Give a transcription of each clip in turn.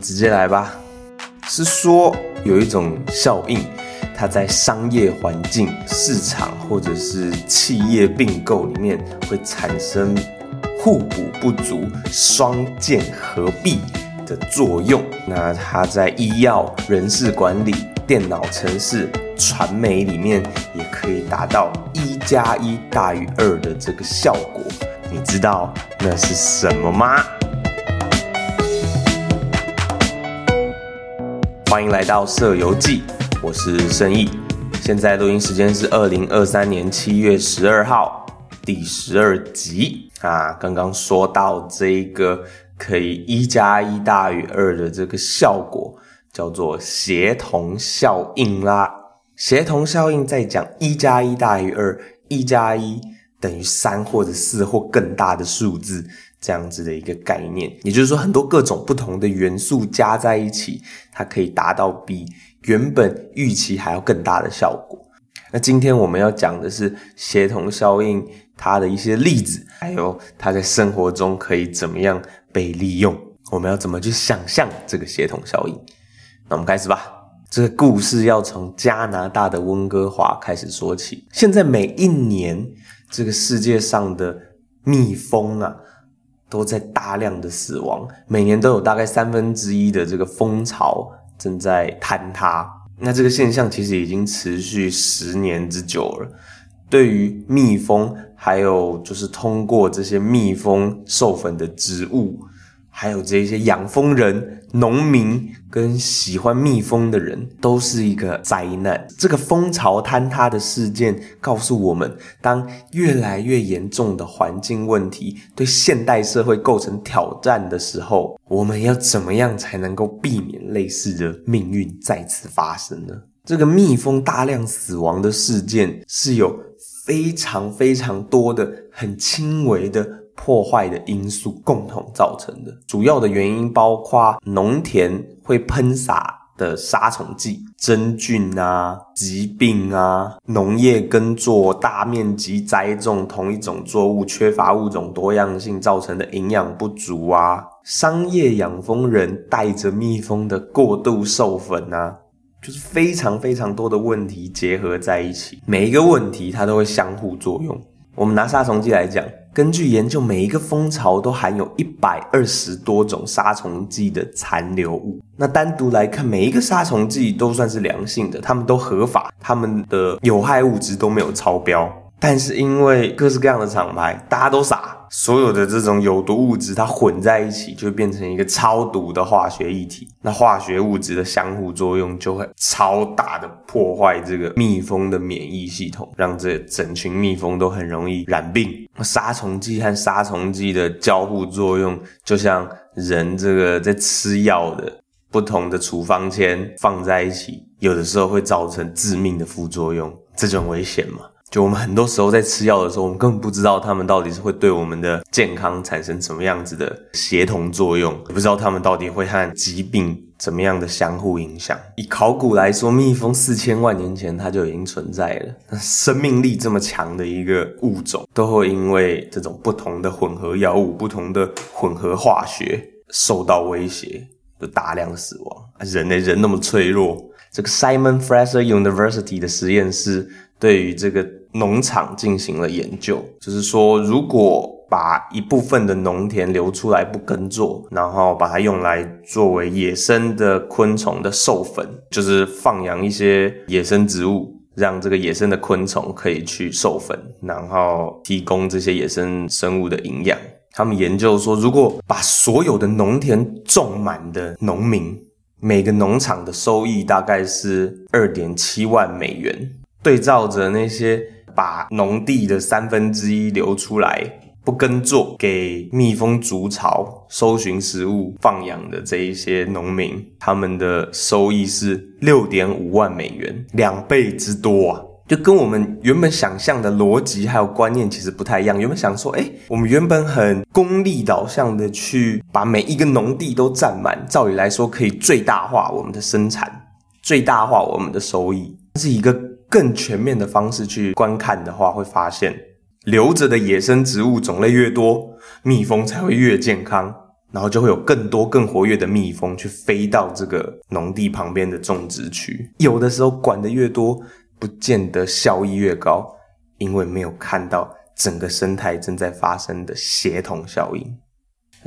直接来吧。是说有一种效应，它在商业环境、市场或者是企业并购里面会产生互补不足、双剑合璧的作用。那它在医药、人事管理、电脑城市、传媒里面也可以达到一加一大于二的这个效果。你知道那是什么吗？欢迎来到《色游记》，我是盛毅。现在录音时间是二零二三年七月十二号，第十二集啊。刚刚说到这个可以一加一大于二的这个效果，叫做协同效应啦。协同效应在讲一加一大于二，一加一等于三或者四或更大的数字。这样子的一个概念，也就是说，很多各种不同的元素加在一起，它可以达到比原本预期还要更大的效果。那今天我们要讲的是协同效应，它的一些例子，还有它在生活中可以怎么样被利用。我们要怎么去想象这个协同效应？那我们开始吧。这个故事要从加拿大的温哥华开始说起。现在每一年，这个世界上的蜜蜂啊。都在大量的死亡，每年都有大概三分之一的这个蜂巢正在坍塌。那这个现象其实已经持续十年之久了。对于蜜蜂，还有就是通过这些蜜蜂授粉的植物。还有这些养蜂人、农民跟喜欢蜜蜂的人，都是一个灾难。这个蜂巢坍塌的事件告诉我们，当越来越严重的环境问题对现代社会构成挑战的时候，我们要怎么样才能够避免类似的命运再次发生呢？这个蜜蜂大量死亡的事件是有非常非常多的很轻微的。破坏的因素共同造成的主要的原因包括农田会喷洒的杀虫剂、真菌啊、疾病啊、农业耕作大面积栽种同一种作物缺乏物种多样性造成的营养不足啊、商业养蜂人带着蜜蜂的过度授粉啊，就是非常非常多的问题结合在一起，每一个问题它都会相互作用。我们拿杀虫剂来讲。根据研究，每一个蜂巢都含有一百二十多种杀虫剂的残留物。那单独来看，每一个杀虫剂都算是良性的，它们都合法，它们的有害物质都没有超标。但是因为各式各样的厂牌，大家都傻，所有的这种有毒物质它混在一起，就变成一个超毒的化学液体。那化学物质的相互作用就会超大的破坏这个蜜蜂的免疫系统，让这整群蜜蜂都很容易染病。杀虫剂和杀虫剂的交互作用，就像人这个在吃药的不同的处方签放在一起，有的时候会造成致命的副作用，这种危险嘛？就我们很多时候在吃药的时候，我们根本不知道他们到底是会对我们的健康产生什么样子的协同作用，也不知道他们到底会和疾病怎么样的相互影响。以考古来说，蜜蜂四千万年前它就已经存在了，生命力这么强的一个物种，都会因为这种不同的混合药物、不同的混合化学受到威胁，就大量死亡。人类人那么脆弱，这个 Simon Fraser University 的实验室对于这个。农场进行了研究，就是说，如果把一部分的农田留出来不耕作，然后把它用来作为野生的昆虫的授粉，就是放养一些野生植物，让这个野生的昆虫可以去授粉，然后提供这些野生生物的营养。他们研究说，如果把所有的农田种满的农民，每个农场的收益大概是二点七万美元，对照着那些。把农地的三分之一留出来不耕作，给蜜蜂筑巢、搜寻食物、放养的这一些农民，他们的收益是六点五万美元，两倍之多啊！就跟我们原本想象的逻辑还有观念其实不太一样。原本想说，哎，我们原本很功利导向的去把每一个农地都占满，照理来说可以最大化我们的生产，最大化我们的收益，这是一个。更全面的方式去观看的话，会发现留着的野生植物种类越多，蜜蜂才会越健康。然后就会有更多更活跃的蜜蜂去飞到这个农地旁边的种植区。有的时候管的越多，不见得效益越高，因为没有看到整个生态正在发生的协同效应。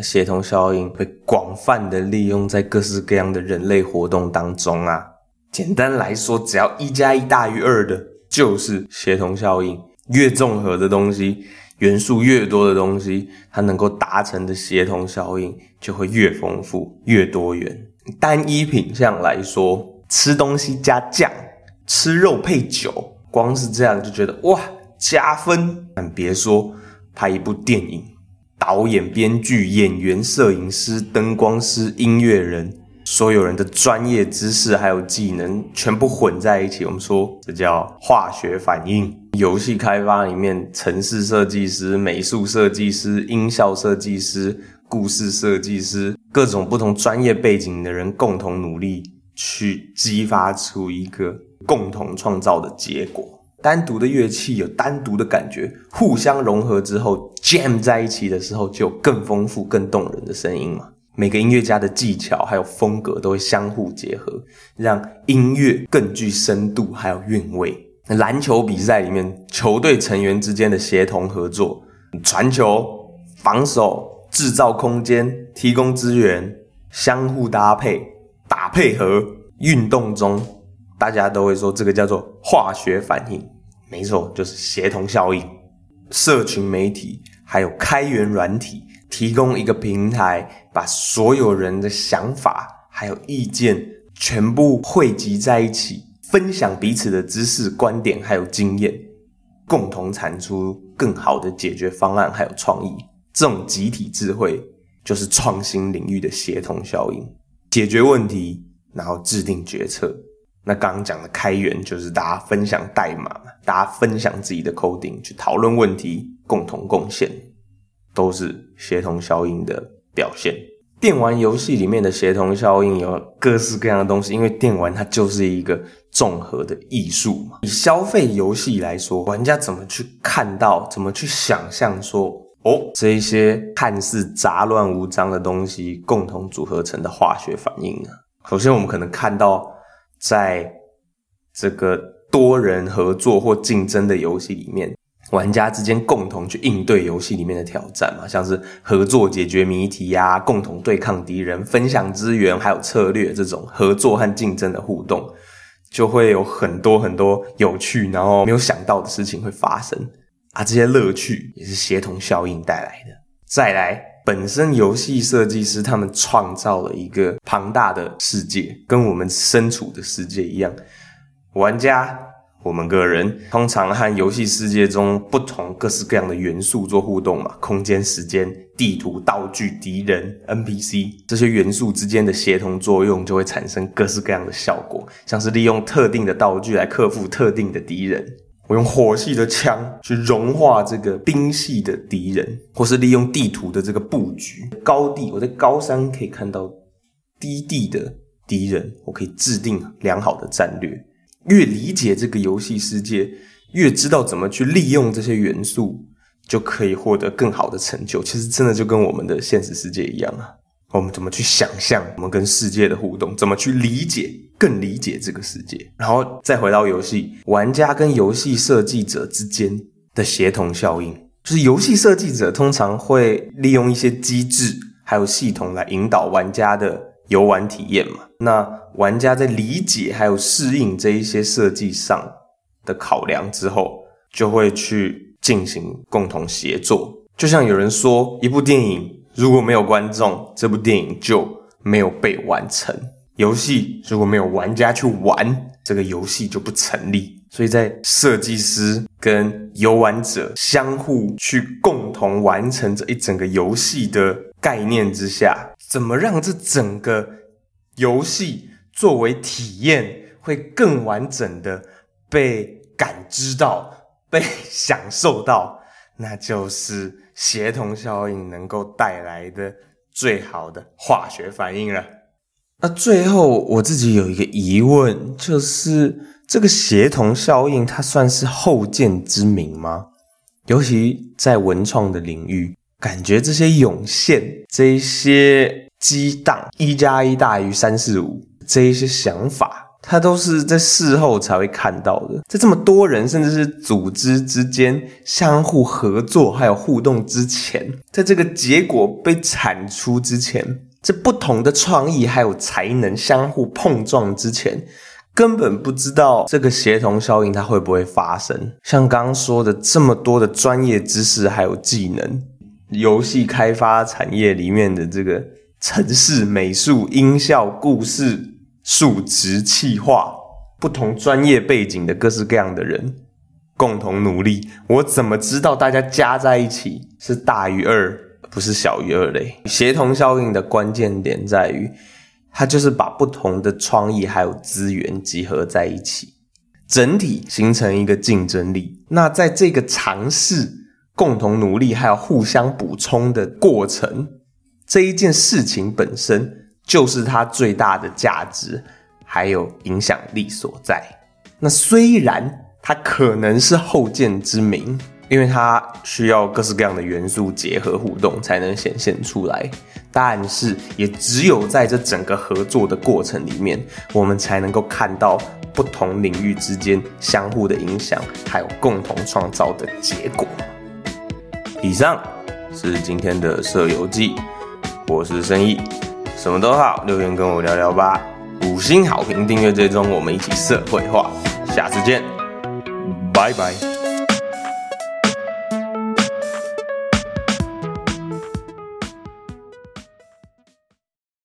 协同效应被广泛的利用在各式各样的人类活动当中啊。简单来说，只要一加一大于二的，就是协同效应。越综合的东西。元素越多的东西，它能够达成的协同效应就会越丰富、越多元。单一品相来说，吃东西加酱，吃肉配酒，光是这样就觉得哇加分。但别说拍一部电影，导演、编剧、演员、摄影师、灯光师、音乐人。所有人的专业知识还有技能全部混在一起，我们说这叫化学反应。游戏开发里面，城市设计师、美术设计师、音效设计师、故事设计师，各种不同专业背景的人共同努力，去激发出一个共同创造的结果。单独的乐器有单独的感觉，互相融合之后，jam 在一起的时候，就有更丰富、更动人的声音嘛。每个音乐家的技巧还有风格都会相互结合，让音乐更具深度还有韵味。篮球比赛里面，球队成员之间的协同合作、传球、防守、制造空间、提供资源、相互搭配、打配合，运动中大家都会说这个叫做化学反应。没错，就是协同效应。社群媒体还有开源软体。提供一个平台，把所有人的想法还有意见全部汇集在一起，分享彼此的知识、观点还有经验，共同产出更好的解决方案还有创意。这种集体智慧就是创新领域的协同效应，解决问题，然后制定决策。那刚刚讲的开源就是大家分享代码，大家分享自己的 coding 去讨论问题，共同贡献。都是协同效应的表现。电玩游戏里面的协同效应有各式各样的东西，因为电玩它就是一个综合的艺术嘛。以消费游戏来说，玩家怎么去看到，怎么去想象说，哦，这一些看似杂乱无章的东西共同组合成的化学反应呢？首先，我们可能看到，在这个多人合作或竞争的游戏里面。玩家之间共同去应对游戏里面的挑战嘛，像是合作解决谜题呀，共同对抗敌人，分享资源，还有策略这种合作和竞争的互动，就会有很多很多有趣，然后没有想到的事情会发生啊。这些乐趣也是协同效应带来的。再来，本身游戏设计师他们创造了一个庞大的世界，跟我们身处的世界一样，玩家。我们个人通常和游戏世界中不同各式各样的元素做互动嘛，空间、时间、地图、道具、敌人、NPC 这些元素之间的协同作用，就会产生各式各样的效果，像是利用特定的道具来克服特定的敌人。我用火系的枪去融化这个冰系的敌人，或是利用地图的这个布局，高地我在高山可以看到低地的敌人，我可以制定良好的战略。越理解这个游戏世界，越知道怎么去利用这些元素，就可以获得更好的成就。其实真的就跟我们的现实世界一样啊！我们怎么去想象我们跟世界的互动？怎么去理解、更理解这个世界？然后再回到游戏，玩家跟游戏设计者之间的协同效应，就是游戏设计者通常会利用一些机制还有系统来引导玩家的。游玩体验嘛，那玩家在理解还有适应这一些设计上的考量之后，就会去进行共同协作。就像有人说，一部电影如果没有观众，这部电影就没有被完成；游戏如果没有玩家去玩，这个游戏就不成立。所以在设计师跟游玩者相互去共同完成这一整个游戏的概念之下。怎么让这整个游戏作为体验会更完整的被感知到、被享受到？那就是协同效应能够带来的最好的化学反应了。那最后我自己有一个疑问，就是这个协同效应它算是后见之明吗？尤其在文创的领域。感觉这些涌现、这一些激荡，一加一大于三四五，这一些想法，它都是在事后才会看到的。在这么多人，甚至是组织之间相互合作还有互动之前，在这个结果被产出之前，这不同的创意还有才能相互碰撞之前。根本不知道这个协同效应它会不会发生。像刚刚说的这么多的专业知识还有技能，游戏开发产业里面的这个城市美术、音效、故事、数值、企划，不同专业背景的各式各样的人共同努力，我怎么知道大家加在一起是大于二，不是小于二嘞？协同效应的关键点在于。它就是把不同的创意还有资源集合在一起，整体形成一个竞争力。那在这个尝试、共同努力还有互相补充的过程，这一件事情本身就是它最大的价值还有影响力所在。那虽然它可能是后见之明。因为它需要各式各样的元素结合互动才能显现出来，但是也只有在这整个合作的过程里面，我们才能够看到不同领域之间相互的影响，还有共同创造的结果。以上是今天的社游记，我是生意，什么都好，留言跟我聊聊吧，五星好评，订阅追踪，我们一起社会化，下次见，拜拜。